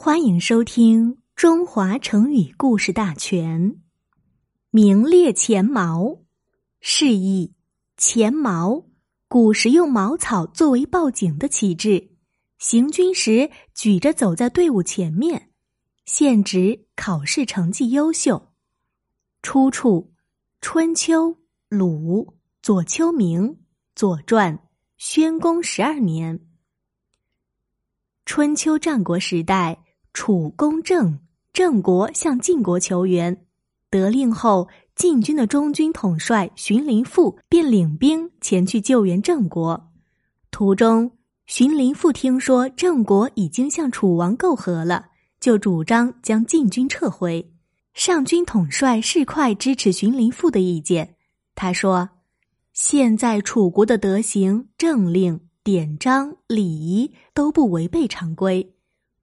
欢迎收听《中华成语故事大全》。名列前茅，示意前茅，古时用茅草作为报警的旗帜，行军时举着走在队伍前面，现指考试成绩优秀。出处：春秋鲁左丘明左传宣公十二年。春秋战国时代。楚公正，郑国向晋国求援，得令后，晋军的中军统帅荀林父便领兵前去救援郑国。途中，荀林父听说郑国已经向楚王媾和了，就主张将晋军撤回。上军统帅士快支持荀林父的意见，他说：“现在楚国的德行、政令、典章、礼仪都不违背常规。”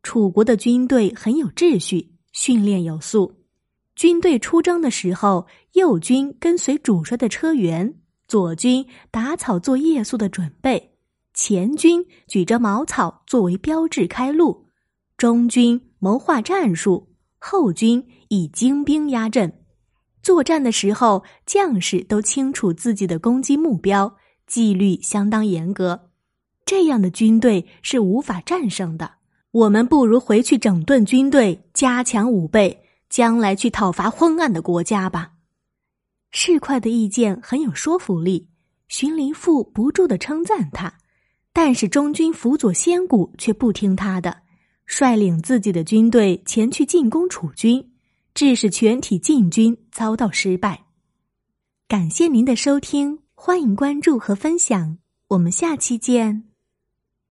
楚国的军队很有秩序，训练有素。军队出征的时候，右军跟随主帅的车辕，左军打草做夜宿的准备，前军举着茅草作为标志开路，中军谋划战术，后军以精兵压阵。作战的时候，将士都清楚自己的攻击目标，纪律相当严格。这样的军队是无法战胜的。我们不如回去整顿军队，加强武备，将来去讨伐昏暗的国家吧。市侩的意见很有说服力，荀林父不住的称赞他，但是中军辅佐先谷却不听他的，率领自己的军队前去进攻楚军，致使全体晋军遭到失败。感谢您的收听，欢迎关注和分享，我们下期见。